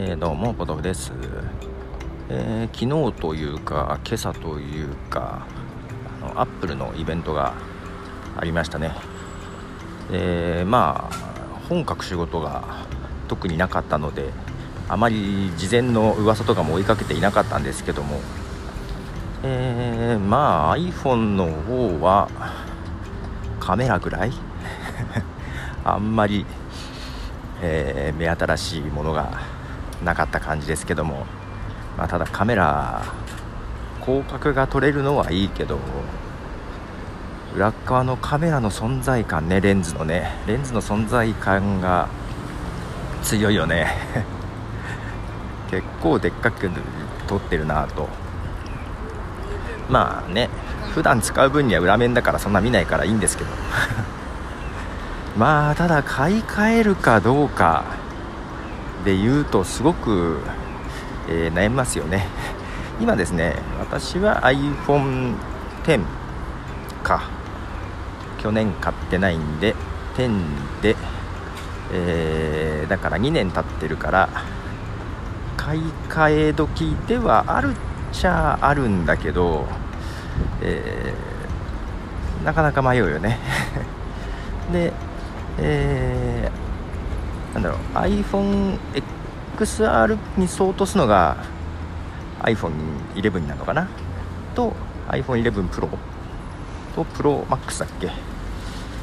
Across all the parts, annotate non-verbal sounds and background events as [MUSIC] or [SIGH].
えー、どうもポトフです、えー、昨日というか今朝というかあのアップルのイベントがありましたね。えー、まあ本格仕事が特になかったのであまり事前の噂とかも追いかけていなかったんですけども、え、まあ iPhone の方はカメラぐらい [LAUGHS] あんまり、え、目新しいものがなかった感じですけども、まあ、ただカメラ広角が撮れるのはいいけど裏側のカメラの存在感ねレンズのね。レンズの存在感が強いよね。[LAUGHS] 結構でっかく撮ってるなと。まあね。普段使う分には裏面だからそんな見ないからいいんですけど。[LAUGHS] まあただ買い替えるかどうか。で言うとすごく、えー、悩みますよね。今ですね私は iPhone10 か。去年買ってないんで10で、えー、だから2年経ってるから買い替え時ではあるっちゃあるんだけど、えー、なかなか迷うよね。[LAUGHS] で、えーなんだろう iPhoneXR に相当するのが iPhone11 なのかな？と iPhone11 Pro と ProMax だっけ、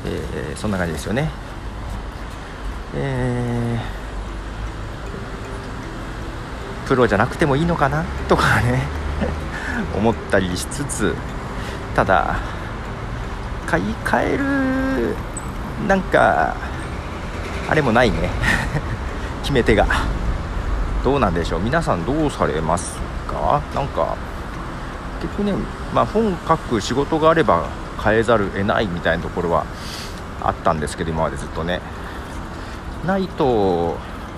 えー、そんな感じですよね。えー、プロじゃなくてもいいのかな？とかね [LAUGHS] 思ったりしつつただ買い替えるなんかあれもないね。[LAUGHS] 決め手が。どうなんでしょう。皆さんどうされますか？なんか結局ね、まあ、本書く仕事があれば変えざるを得ないみたいなところはあったんですけど今までずっとね。ないと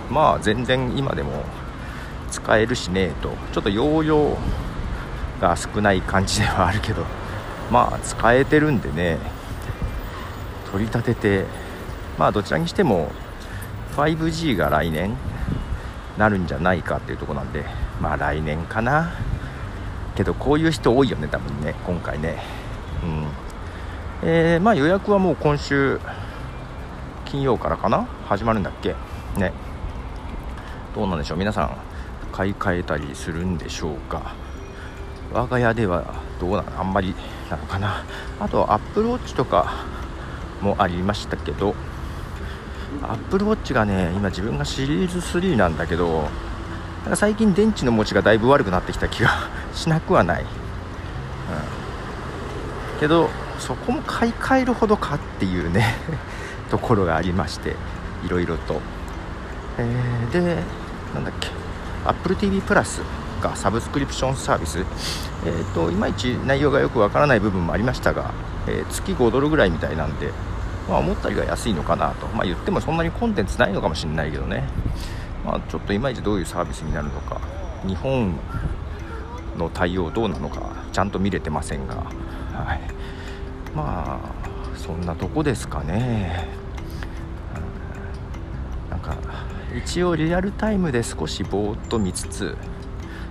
まあ全然今でも使えるしねえと。ちょっと容量が少ない感じではあるけどまあ使えてるんでね。取り立ててまあどちらにしても 5G が来年なるんじゃないかっていうとこなんでまあ来年かな。けどこういう人多いよね多分ね今回ね。うん。えー、まあ予約はもう今週金曜からかな？始まるんだっけ？ね。どうなんでしょう？皆さん買い替えたりするんでしょうか？我が家ではどうなの？あんまりなのかな？あとアップルウォッチとかもありましたけどアップルウォッチがね今自分がシリーズ3なんだけどなんか最近電池の持ちがだいぶ悪くなってきた気が [LAUGHS] しなくはない、うん、けどそこも買い替えるほどかっていうね [LAUGHS] ところがありましていろいろと、えー、でなんだっけ。AppleTV プラスがサブスクリプションサービス、えーと、いまいち内容がよくわからない部分もありましたが、えー、月5ドルぐらいみたいなんでまあ、思ったよりは安いのかなと、まあ、言ってもそんなにコンテンツないのかもしれないけどね、まあ、ちょっといまいちどういうサービスになるのか。日本の対応どうなのか。ちゃんと見れてませんが、はい、まあそんなとこですかね、一応リアルタイムで少しぼーっと見つつ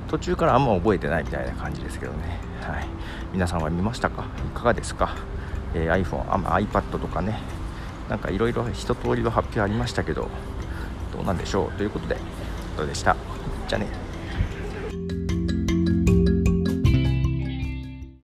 途中からあんま覚えてないみたいな感じですけどね、はい、皆さんは見ましたか？いかがですか？えー、iPhone、iPad とかね。なんかいろいろ一通りの発表ありましたけどどうなんでしょう？ということでどうでした。じゃあね。